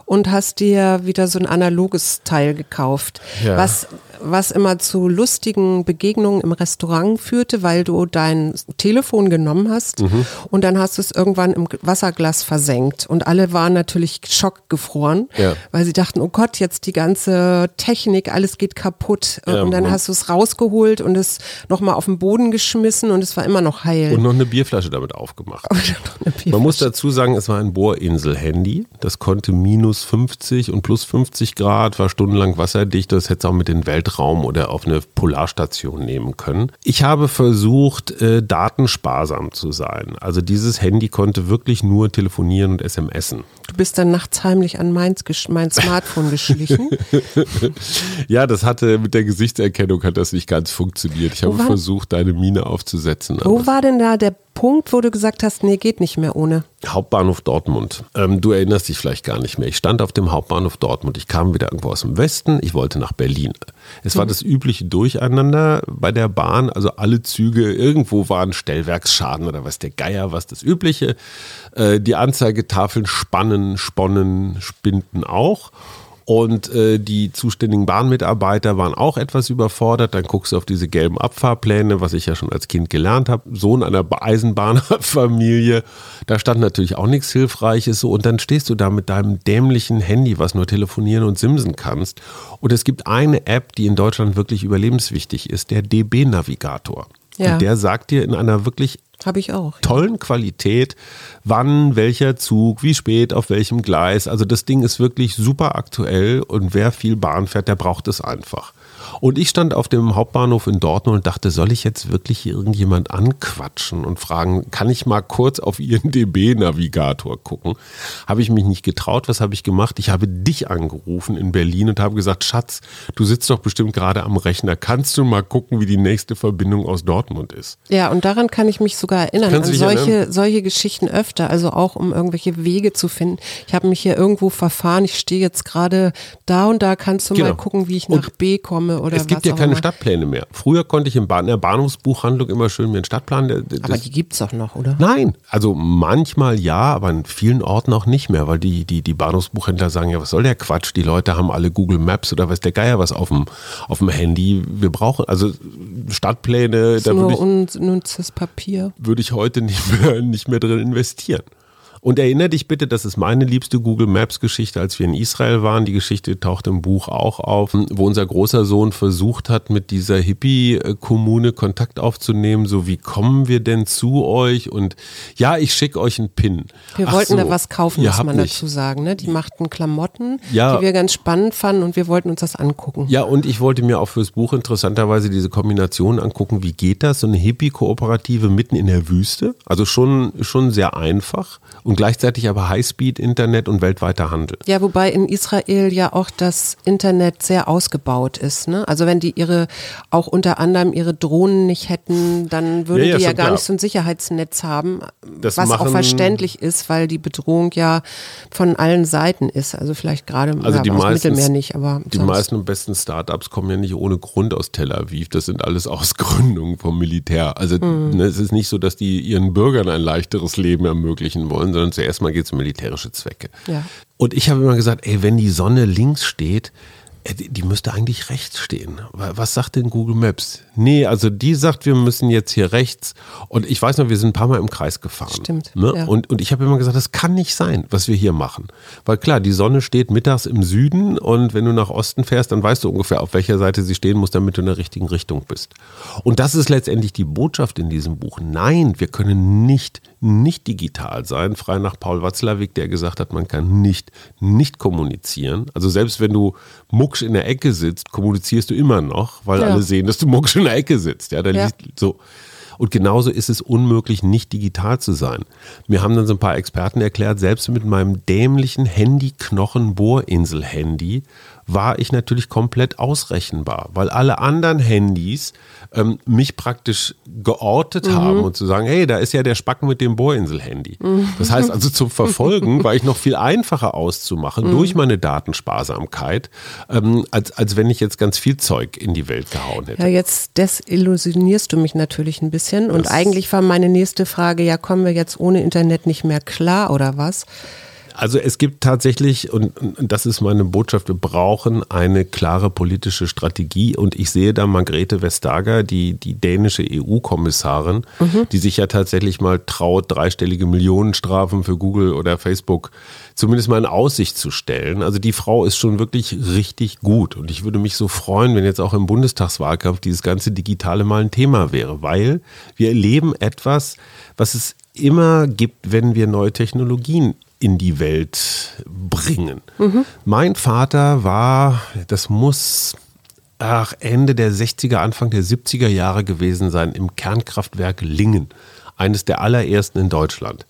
und hast dir wieder so ein analoges Teil gekauft, Ja. was, was immer zu lustigen Begegnungen im Restaurant führte, weil du dein Telefon genommen hast Mhm. und dann hast du es irgendwann im Wasserglas versenkt und alle waren natürlich schockgefroren, Ja. weil sie dachten, oh Gott, jetzt die ganze Technik, alles geht kaputt Ja, und dann man- hast du es rausgeholt und es nochmal auf den Boden geschmissen und es war immer noch heil. Und noch eine Bierflasche damit aufgemacht. Man muss dazu sagen, es war ein Bohrinsel-Handy. Das konnte minus 50 und plus 50 Grad, war stundenlang wasserdicht. Das hätte es auch mit in den Weltraum oder auf eine Polarstation nehmen können. Ich habe versucht, äh, datensparsam zu sein. Also dieses Handy konnte wirklich nur telefonieren und SMSen. Du bist dann nachts heimlich an gesch- mein Smartphone geschlichen. Ja, das hatte mit der Gesichtserkennung hat das nicht ganz funktioniert. Ich habe war- versucht, deine Miene aufzusetzen. Wo war denn da der Punkt, wo du gesagt hast, nee, geht nicht mehr ohne? Hauptbahnhof Dortmund. Ähm, du erinnerst dich vielleicht gar nicht mehr. Ich stand auf dem Hauptbahnhof Dortmund. Ich kam wieder irgendwo aus dem Westen. Ich wollte nach Berlin. Es war das übliche Durcheinander bei der Bahn. Also alle Züge, irgendwo waren Stellwerksschaden oder was der Geier, was das Übliche. Äh, die Anzeigetafeln spannen, sponnen, spinnten auch. Und äh, die zuständigen Bahnmitarbeiter waren auch etwas überfordert. Dann guckst du auf diese gelben Abfahrpläne, was ich ja schon als Kind gelernt habe. Sohn einer Ba- Eisenbahnfamilie. Da stand natürlich auch nichts Hilfreiches. So. Und dann stehst du da mit deinem dämlichen Handy, was nur telefonieren und simsen kannst. Und es gibt eine App, die in Deutschland wirklich überlebenswichtig ist, der DB-Navigator. Ja. Und der sagt dir in einer wirklich Habe ich auch. tollen Qualität, wann, welcher Zug, wie spät, auf welchem Gleis. Also das Ding ist wirklich super aktuell und wer viel Bahn fährt, der braucht es einfach. Und ich stand auf dem Hauptbahnhof in Dortmund und dachte, soll ich jetzt wirklich irgendjemand anquatschen und fragen, kann ich mal kurz auf Ihren DB-Navigator gucken? Habe ich mich nicht getraut. Was habe ich gemacht? Ich habe dich angerufen in Berlin und habe gesagt, Schatz, du sitzt doch bestimmt gerade am Rechner. Kannst du mal gucken, wie die nächste Verbindung aus Dortmund ist? Ja, und daran kann ich mich sogar erinnern, Kannst an solche, erinnern? solche Geschichten öfter, also auch um irgendwelche Wege zu finden. Ich habe mich hier irgendwo verfahren, ich stehe jetzt gerade da und da, kannst du mal Genau. gucken, wie ich Und nach B komme oder es gibt ja keine. Stadtpläne mehr. Früher konnte ich in, der Bahnhofsbuchhandlung immer schön mir einen Stadtplan. Aber die gibt's doch noch, oder? Nein, also manchmal ja, aber in vielen Orten auch nicht mehr, weil die, die, die Bahnhofsbuchhändler sagen, ja, was soll der Quatsch? Die Leute haben alle Google Maps oder weiß der Geier was auf dem, auf dem Handy. Wir brauchen, also Stadtpläne, Das ist da nur ich, unnützes Papier. würde ich heute nicht mehr, nicht mehr drin investieren. Und erinnere dich bitte, das ist meine liebste Google Maps Geschichte, als wir in Israel waren. Die Geschichte taucht im Buch auch auf, wo unser großer Sohn versucht hat, mit dieser Hippie-Kommune Kontakt aufzunehmen. So, wie kommen wir denn zu euch? Und ja, ich schicke euch einen Pin. Wir Ach wollten so, da was kaufen, muss man nicht. dazu sagen. Ne? Die machten Klamotten, ja. die wir ganz spannend fanden und wir wollten uns das angucken. Ja, und ich wollte mir auch fürs Buch interessanterweise diese Kombination angucken. Wie geht das? So eine Hippie-Kooperative mitten in der Wüste. Also schon, schon sehr einfach und gleichzeitig aber Highspeed-Internet und weltweiter Handel. Ja, wobei in Israel ja auch das Internet sehr ausgebaut ist. Ne? Also wenn die ihre, auch unter anderem ihre Drohnen nicht hätten, dann würden ja, ja, die ja gar klar. nicht so ein Sicherheitsnetz haben, das was auch verständlich ist, weil die Bedrohung ja von allen Seiten ist. Also vielleicht gerade also ja, die meisten, Mittelmeer nicht, aber die sonst. meisten und besten Startups kommen ja nicht ohne Grund aus Tel Aviv. Das sind alles Ausgründungen vom Militär. Also mhm. ne, es ist nicht so, dass die ihren Bürgern ein leichteres Leben ermöglichen wollen, sondern zuerst mal geht es um militärische Zwecke. Ja. Und ich habe immer gesagt, ey, wenn die Sonne links steht, äh, die müsste eigentlich rechts stehen. Was sagt denn Google Maps? Nee, also die sagt, wir müssen jetzt hier rechts. Und ich weiß noch, wir sind ein paar Mal im Kreis gefahren. Stimmt. Ne? Ja. Und, und ich habe immer gesagt, das kann nicht sein, was wir hier machen. Weil klar, die Sonne steht mittags im Süden und wenn du nach Osten fährst, dann weißt du ungefähr, auf welcher Seite sie stehen muss, damit du in der richtigen Richtung bist. Und das ist letztendlich die Botschaft in diesem Buch. Nein, wir können nicht, nicht digital sein. Frei nach Paul Watzlawick, der gesagt hat, man kann nicht, nicht kommunizieren. Also selbst wenn du mucksch in der Ecke sitzt, kommunizierst du immer noch, weil ja. alle sehen, dass du mucksch in der Ecke sitzt. Ja, da ja. liegt so. Und genauso ist es unmöglich, nicht digital zu sein. Mir haben dann so ein paar Experten erklärt, selbst mit meinem dämlichen Handy-Knochen-Bohrinsel-Handy war ich natürlich komplett ausrechenbar, weil alle anderen Handys ähm, mich praktisch geortet mhm. haben und zu sagen, hey, da ist ja der Spacken mit dem Bohrinsel-Handy. Mhm. Das heißt also zum Verfolgen war ich noch viel einfacher auszumachen mhm. durch meine Datensparsamkeit, ähm, als, als wenn ich jetzt ganz viel Zeug in die Welt gehauen hätte. Ja, jetzt desillusionierst du mich natürlich ein bisschen und das eigentlich war meine nächste Frage, ja, kommen wir jetzt ohne Internet nicht mehr klar oder was? Also es gibt tatsächlich, und, das ist meine Botschaft, wir brauchen eine klare politische Strategie. Und ich sehe da Margrethe Vestager, die, die dänische EU-Kommissarin, mhm. die sich ja tatsächlich mal traut, dreistellige Millionenstrafen für Google oder Facebook zumindest mal in Aussicht zu stellen. Also die Frau ist schon wirklich richtig gut. Und ich würde mich so freuen, wenn jetzt auch im Bundestagswahlkampf dieses ganze Digitale mal ein Thema wäre, weil wir erleben etwas, was es immer gibt, wenn wir neue Technologien in die Welt bringen. Mhm. Mein Vater war, das muss ach, Ende der 60er, Anfang der 70er Jahre gewesen sein, im Kernkraftwerk Lingen, eines der allerersten in Deutschland.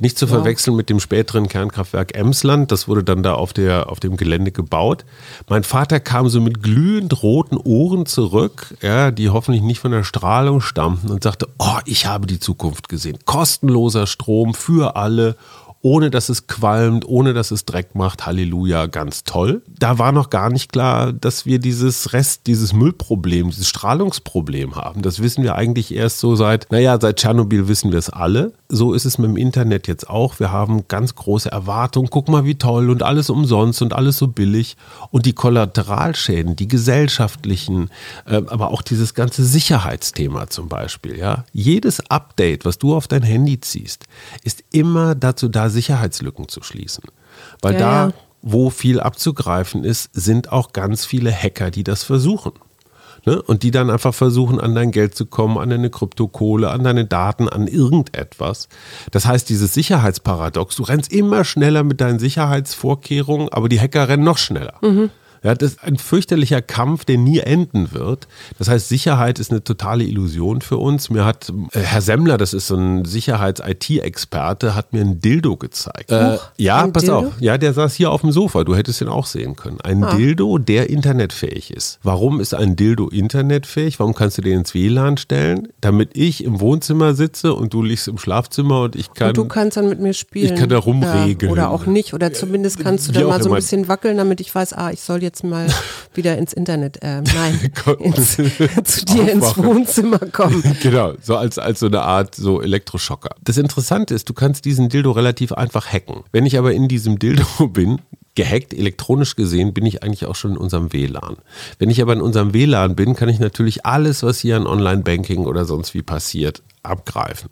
Nicht zu verwechseln mit dem späteren Kernkraftwerk Emsland, das wurde dann da auf, der, auf dem Gelände gebaut. Mein Vater kam so mit glühend roten Ohren zurück, ja, die hoffentlich nicht von der Strahlung stammten und sagte, oh, ich habe die Zukunft gesehen. Kostenloser Strom für alle ohne dass es qualmt, ohne dass es Dreck macht. Halleluja, ganz toll. Da war noch gar nicht klar, dass wir dieses Rest, dieses Müllproblem, dieses Strahlungsproblem haben. Das wissen wir eigentlich erst so seit, naja, seit Tschernobyl wissen wir es alle. So ist es mit dem Internet jetzt auch. Wir haben ganz große Erwartungen. Guck mal, wie toll und alles umsonst und alles so billig. Und die Kollateralschäden, die gesellschaftlichen, äh, aber auch dieses ganze Sicherheitsthema zum Beispiel, ja. Jedes Update, was du auf dein Handy ziehst, ist immer dazu da, Sicherheitslücken zu schließen. Weil ja, da, ja. wo viel abzugreifen ist, sind auch ganz viele Hacker, die das versuchen. Ne? Und die dann einfach versuchen, an dein Geld zu kommen, an deine Kryptokohle, an deine Daten, an irgendetwas. Das heißt, dieses Sicherheitsparadox, du rennst immer schneller mit deinen Sicherheitsvorkehrungen, aber die Hacker rennen noch schneller. Mhm. Ja, das ist ein fürchterlicher Kampf, der nie enden wird. Das heißt, Sicherheit ist eine totale Illusion für uns. Mir hat äh, Herr Semmler, das ist so ein Sicherheits-IT-Experte, hat mir ein Dildo gezeigt. Äh, ja, pass Dildo? auf. Ja, der saß hier auf dem Sofa. Du hättest ihn auch sehen können. Ein ah. Dildo, der internetfähig ist. Warum ist ein Dildo internetfähig? Warum kannst du den ins WLAN stellen? Damit ich im Wohnzimmer sitze und du liegst im Schlafzimmer und ich kann. Und du kannst dann mit mir spielen. Ich kann da rumregeln. Ja, oder auch nicht. Oder zumindest kannst du da mal so ein bisschen wackeln, damit ich weiß, ah, ich soll jetzt jetzt mal wieder ins Internet, äh, nein, ins, zu dir ins Wohnzimmer kommen. genau, so als, als so eine Art so Elektroschocker. Das Interessante ist, du kannst diesen Dildo relativ einfach hacken. Wenn ich aber in diesem Dildo bin, gehackt, elektronisch gesehen, bin ich eigentlich auch schon in unserem WLAN. Wenn ich aber in unserem WLAN bin, kann ich natürlich alles, was hier an Online-Banking oder sonst wie passiert, abgreifen.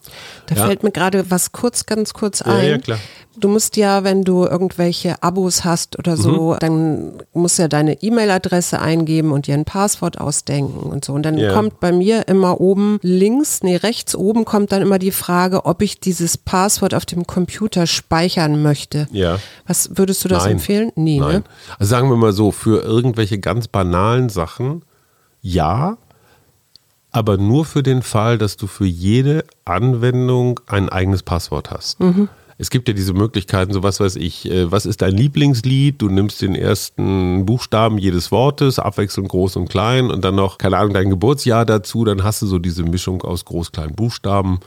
Da ja. fällt mir gerade was kurz, ganz kurz Ja, ein. ja, klar. Du musst ja, wenn du irgendwelche Abos hast oder so, Mhm. dann musst du ja deine E-Mail-Adresse eingeben und dir ein Passwort ausdenken und so. Und dann Ja. kommt bei mir immer oben links, nee, rechts oben kommt dann immer die Frage, ob ich dieses Passwort auf dem Computer speichern möchte. Ja. Was würdest du das Nein. empfehlen? Nee, Nein. ne? Also sagen wir mal so, für irgendwelche ganz banalen Sachen ja, aber nur für den Fall, dass du für jede Anwendung ein eigenes Passwort hast. Es gibt ja diese Möglichkeiten, so was weiß ich, äh, was ist dein Lieblingslied? Du nimmst den ersten Buchstaben jedes Wortes, abwechselnd groß und klein und dann noch, keine Ahnung, dein Geburtsjahr dazu, dann hast du so diese Mischung aus groß, kleinen Buchstaben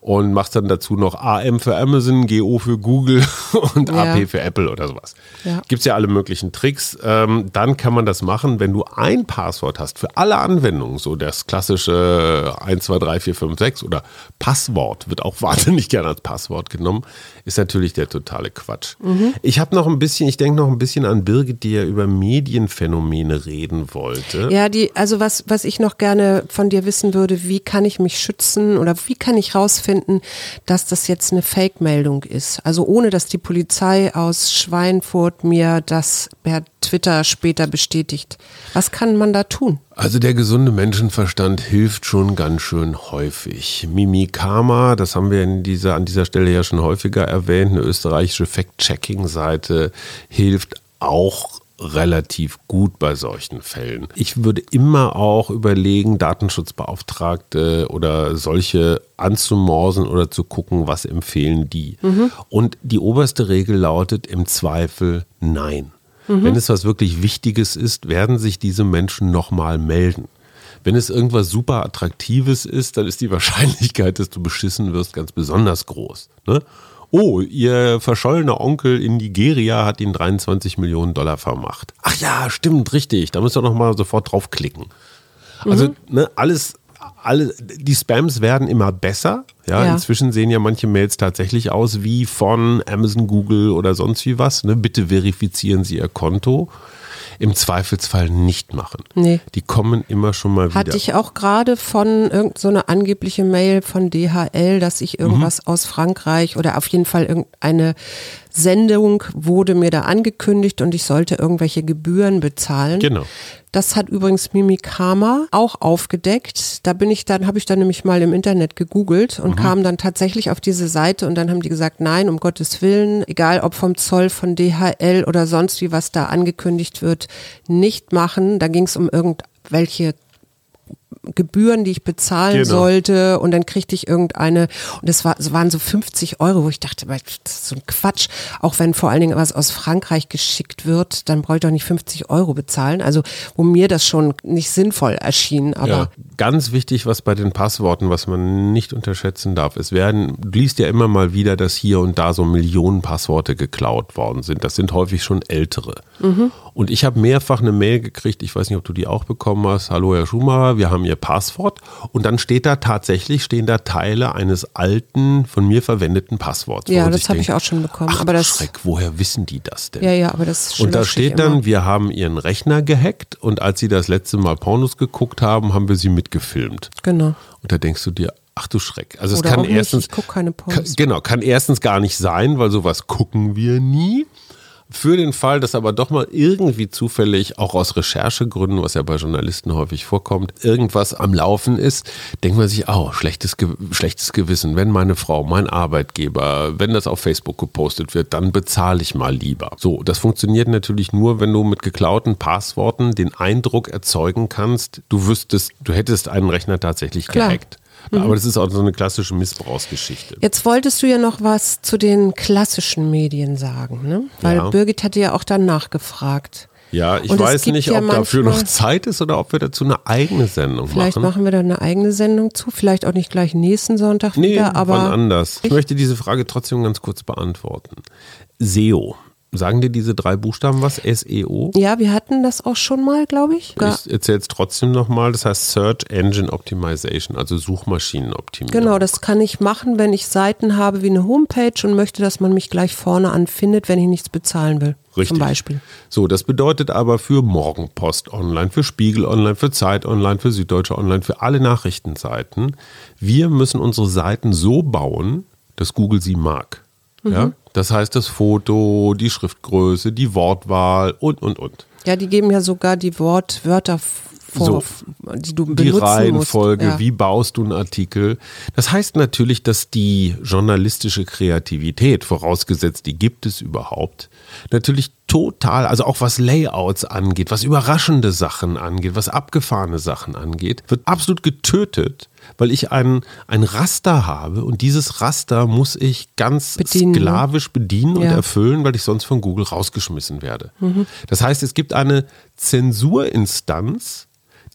und machst dann dazu noch AM für Amazon, GO für Google und Ja. AP für Apple oder sowas. Ja. Gibt es ja alle möglichen Tricks. Ähm, dann kann man das machen, wenn du ein Passwort hast für alle Anwendungen, so das klassische 1, 2, 3, 4, 5, 6 oder Passwort, wird auch wahnsinnig gerne als Passwort genommen, ist natürlich der totale Quatsch. Ich habe noch ein bisschen, ich denke noch ein bisschen an Birgit, die ja über Medienphänomene reden wollte. Ja, die, also was, was ich noch gerne von dir wissen würde, wie kann ich mich schützen oder wie kann ich rausfinden, dass das jetzt eine Fake-Meldung ist? Also ohne, dass die Polizei aus Schweinfurt mir das per Twitter später bestätigt. Was kann man da tun? Also der gesunde Menschenverstand hilft schon ganz schön häufig. Mimikama, das haben wir in dieser, an dieser Stelle ja schon häufiger erwähnt, eine österreichische Fact-Checking-Seite hilft auch relativ gut bei solchen Fällen. Ich würde immer auch überlegen, Datenschutzbeauftragte oder solche anzumorsen oder zu gucken, was empfehlen die. Und die oberste Regel lautet im Zweifel Nein. Wenn es was wirklich Wichtiges ist, werden sich diese Menschen nochmal melden. Wenn es irgendwas super Attraktives ist, dann ist die Wahrscheinlichkeit, dass du beschissen wirst, ganz besonders groß. Ne? Oh, ihr verschollener Onkel in Nigeria hat ihn 23 Millionen Dollar vermacht. Ach ja, stimmt, richtig. Da müsst ihr nochmal sofort draufklicken. Also ne, alles, alle, die Spams werden immer besser. Ja, Ja. inzwischen sehen ja manche Mails tatsächlich aus wie von Amazon, Google oder sonst wie was. Ne? Bitte verifizieren Sie Ihr Konto. Im Zweifelsfall nicht machen. Nee. Die kommen immer schon mal wieder. Hatte ich auch gerade von irgendeiner so angebliche Mail von DHL, dass ich irgendwas Mhm. aus Frankreich oder auf jeden Fall irgendeine Sendung wurde mir da angekündigt und ich sollte irgendwelche Gebühren bezahlen. Genau. Das hat übrigens Mimikama auch aufgedeckt. Da bin ich dann, habe ich dann nämlich mal im Internet gegoogelt und kam dann tatsächlich auf diese Seite und dann haben die gesagt, nein, um Gottes Willen, egal ob vom Zoll, von DHL oder sonst wie was da angekündigt wird, nicht machen. Da ging es um irgendwelche Gebühren, die ich bezahlen Genau. sollte und dann kriegte ich irgendeine und das, war, es waren so 50 Euro, wo ich dachte, das ist so ein Quatsch, auch wenn vor allen Dingen was aus Frankreich geschickt wird, dann brauche ich doch nicht 50 Euro bezahlen, also wo mir das schon nicht sinnvoll erschien, aber Ja, ganz wichtig, was bei den Passworten, was man nicht unterschätzen darf. Es werden, du liest ja immer mal wieder, dass hier und da so Millionen Passworte geklaut worden sind. Das sind häufig schon ältere. Und ich habe mehrfach eine Mail gekriegt, ich weiß nicht, ob du die auch bekommen hast. Hallo Herr Schumacher, wir haben Ihr Passwort. Und dann steht da tatsächlich, stehen da Teile eines alten, von mir verwendeten Passworts. wo ja, das habe ich auch schon bekommen, Ach, aber das, Schreck, woher wissen die das denn? ja, ja, aber das Und da steht dann, immer. wir haben ihren Rechner gehackt und als sie das letzte Mal Pornos geguckt haben, haben wir sie mitgefilmt. genau. Und da denkst du dir, ach du Schreck. Also es Oder kann auch nicht, erstens, ich gucke keine kann, Pornos. genau, kann erstens gar nicht sein, weil sowas gucken wir nie. Für den Fall, dass aber doch mal irgendwie zufällig, auch aus Recherchegründen, was ja bei Journalisten häufig vorkommt, irgendwas am Laufen ist, denkt man sich, oh, schlechtes, schlechtes Gewissen, wenn meine Frau, mein Arbeitgeber, wenn das auf Facebook gepostet wird, dann bezahle ich mal lieber. So, das funktioniert natürlich nur, wenn du mit geklauten Passworten den Eindruck erzeugen kannst, du wüsstest, du hättest einen Rechner tatsächlich Klar. gehackt. Aber das ist auch so eine klassische Missbrauchsgeschichte. Jetzt wolltest du ja noch was zu den klassischen Medien sagen, ne? Weil Ja. Birgit hatte ja auch dann nachgefragt. Ja, ich Und weiß nicht, ja ob dafür noch Zeit ist oder ob wir dazu eine eigene Sendung Vielleicht machen. machen wir da eine eigene Sendung zu, vielleicht auch nicht gleich nächsten Sonntag Nee, wieder, wann aber anders. Ich möchte diese Frage trotzdem ganz kurz beantworten. SEO. Sagen dir diese drei Buchstaben was? SEO? ja, wir hatten das auch schon mal, glaube ich. Ich erzähle es trotzdem nochmal. Das heißt Search Engine Optimization, also Suchmaschinenoptimierung. Genau, das kann ich machen, wenn ich Seiten habe wie eine Homepage und möchte, dass man mich gleich vorne anfindet, wenn ich nichts bezahlen will. Richtig. Zum Beispiel. So, das bedeutet aber für Morgenpost Online, für Spiegel Online, für Zeit Online, für Süddeutsche Online, für alle Nachrichtenseiten, wir müssen unsere Seiten so bauen, dass Google sie mag. Mhm. Das heißt, das Foto, die Schriftgröße, die Wortwahl und, und, und. Ja, die geben ja sogar die Wortwörter vor, so, die du benutzen Die Reihenfolge. Ja. wie baust du einen Artikel. Das heißt natürlich, dass die journalistische Kreativität, vorausgesetzt, die gibt es überhaupt, natürlich total, also auch was Layouts angeht, was überraschende Sachen angeht, was abgefahrene Sachen angeht, wird absolut getötet, weil ich ein, ein Raster habe und dieses Raster muss ich ganz Bedienen, ne? sklavisch bedienen und Ja. erfüllen, weil ich sonst von Google rausgeschmissen werde. Das heißt, es gibt eine Zensurinstanz,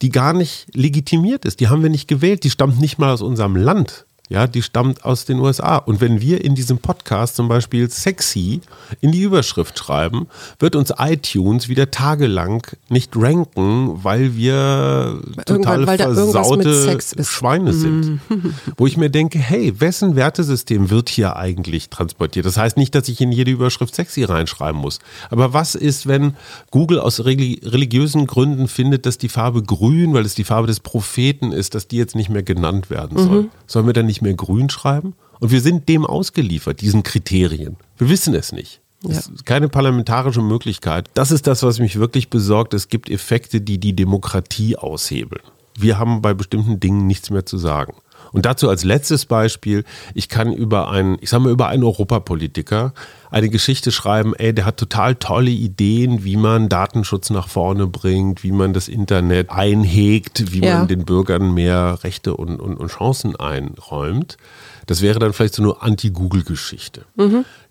die gar nicht legitimiert ist. Die haben wir nicht gewählt. Die stammt nicht mal aus unserem Land. Ja, die stammt aus den USA. Und wenn wir in diesem Podcast zum Beispiel sexy in die Überschrift schreiben, wird uns iTunes wieder tagelang nicht ranken, weil wir total weil versaute ist. Mhm. Schweine sind. Wo ich mir denke, hey, wessen Wertesystem wird hier eigentlich transportiert? Das heißt nicht, dass ich in jede Überschrift sexy reinschreiben muss. Aber was ist, wenn Google aus reli- religiösen Gründen findet, dass die Farbe grün, weil es die Farbe des Propheten ist, dass die jetzt nicht mehr genannt werden soll? Mhm. Sollen wir dann nicht mehr grün schreiben? Und wir sind dem ausgeliefert, diesen Kriterien. Wir wissen es nicht. Es ist keine parlamentarische Möglichkeit. Das ist das, was mich wirklich besorgt. Es gibt Effekte, die die Demokratie aushebeln. Wir haben bei bestimmten Dingen nichts mehr zu sagen. Und dazu als letztes Beispiel, ich kann über einen, ich sag mal, über einen Europapolitiker eine Geschichte schreiben, ey, der hat total tolle Ideen, wie man Datenschutz nach vorne bringt, wie man das Internet einhegt, wie Ja. man den Bürgern mehr Rechte und, und, und Chancen einräumt. Das wäre dann vielleicht so eine Anti-Google-Geschichte.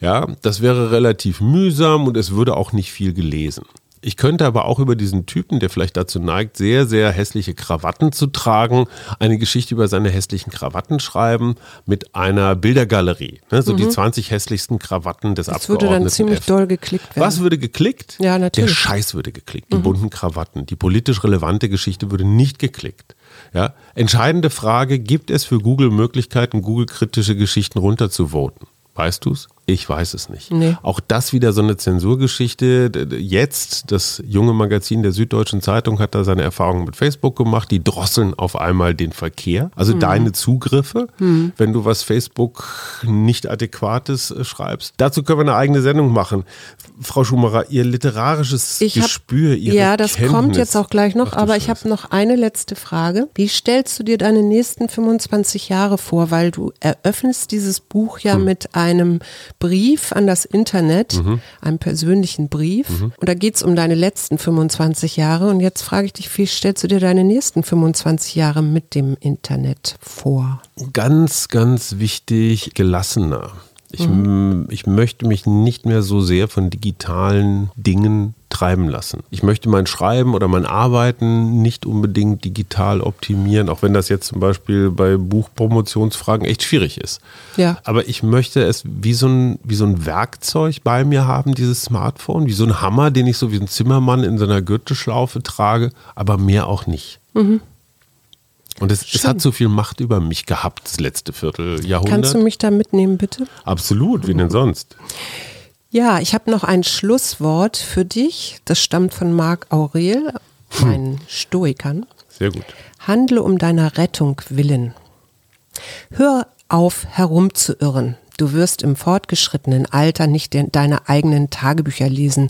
Ja, das wäre relativ mühsam und es würde auch nicht viel gelesen. Ich könnte aber auch über diesen Typen, der vielleicht dazu neigt, sehr, sehr hässliche Krawatten zu tragen, eine Geschichte über seine hässlichen Krawatten schreiben mit einer Bildergalerie. Ne, so die 20 hässlichsten Krawatten des Das würde Abgeordneten. dann ziemlich F. doll geklickt werden. Was würde geklickt? Ja, natürlich. Der Scheiß würde geklickt. Die bunten Krawatten. Die politisch relevante Geschichte würde nicht geklickt. Ja? Entscheidende Frage, gibt es für Google Möglichkeiten, Google-kritische Geschichten runterzuvoten? Weißt du's? Ich weiß es nicht. Nee. Auch das wieder so eine Zensurgeschichte. Jetzt, das junge Magazin der Süddeutschen Zeitung hat da seine Erfahrungen mit Facebook gemacht. Die drosseln auf einmal den Verkehr, also Mhm. deine Zugriffe, wenn du was Facebook nicht adäquates äh, schreibst. Dazu können wir eine eigene Sendung machen. Frau Schumacher, Ihr literarisches Ich hab- Gespür, Ihre Ja, das Kenntnis. kommt jetzt auch gleich noch, Ach aber ich habe noch eine letzte Frage. Wie stellst du dir deine nächsten 25 Jahre vor? Weil du eröffnest dieses Buch ja Hm. mit einem Brief an das Internet, Mhm. einem persönlichen Brief. Und da geht es um deine letzten 25 Jahre. Und jetzt frage ich dich, wie stellst du dir deine nächsten 25 Jahre mit dem Internet vor? Ganz, ganz wichtig, gelassener. Ich, Mhm. ich möchte mich nicht mehr so sehr von digitalen Dingen treiben lassen. Ich möchte mein Schreiben oder mein Arbeiten nicht unbedingt digital optimieren, auch wenn das jetzt zum Beispiel bei Buchpromotionsfragen echt schwierig ist. Ja. Aber ich möchte es wie so, ein, wie so ein Werkzeug bei mir haben, dieses Smartphone, wie so ein Hammer, den ich so wie ein Zimmermann in seiner Gürtelschlaufe trage, aber mehr auch nicht. Und es, es hat so viel Macht über mich gehabt, das letzte Vierteljahrhundert. Kannst du mich da mitnehmen, bitte? Absolut, wie denn sonst? Ja, ich habe noch ein Schlusswort für dich. Das stammt von Marc Aurel, ein Stoikern. Sehr gut. Handle um deiner Rettung willen. Hör auf, herumzuirren. Du wirst im fortgeschrittenen Alter nicht de- deine eigenen Tagebücher lesen,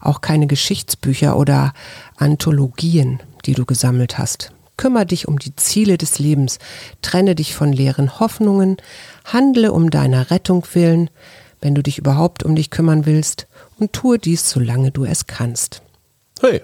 auch keine Geschichtsbücher oder Anthologien, die du gesammelt hast. Kümmer dich um die Ziele des Lebens, trenne dich von leeren Hoffnungen, handle um deiner Rettung willen, wenn du dich überhaupt um dich kümmern willst, und tue dies, solange du es kannst. Hey,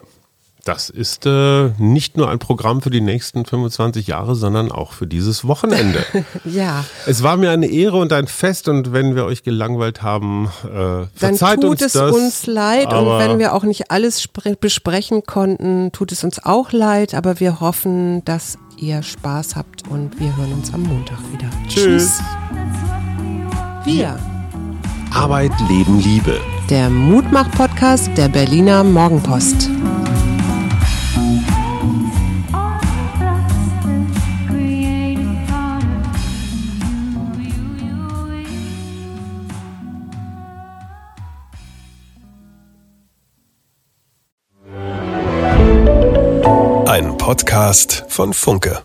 das ist äh, nicht nur ein Programm für die nächsten 25 Jahre, sondern auch für dieses Wochenende. Ja, es war mir eine Ehre und ein Fest und wenn wir euch gelangweilt haben, äh, dann verzeiht tut uns es das. uns leid und wenn wir auch nicht alles spre- besprechen konnten, tut es uns auch leid, aber wir hoffen, dass ihr Spaß habt und wir hören uns am Montag wieder. Tschüss. Wir, Arbeit, Leben, Liebe. der Mutmach-Podcast der Berliner Morgenpost. Podcast von Funke.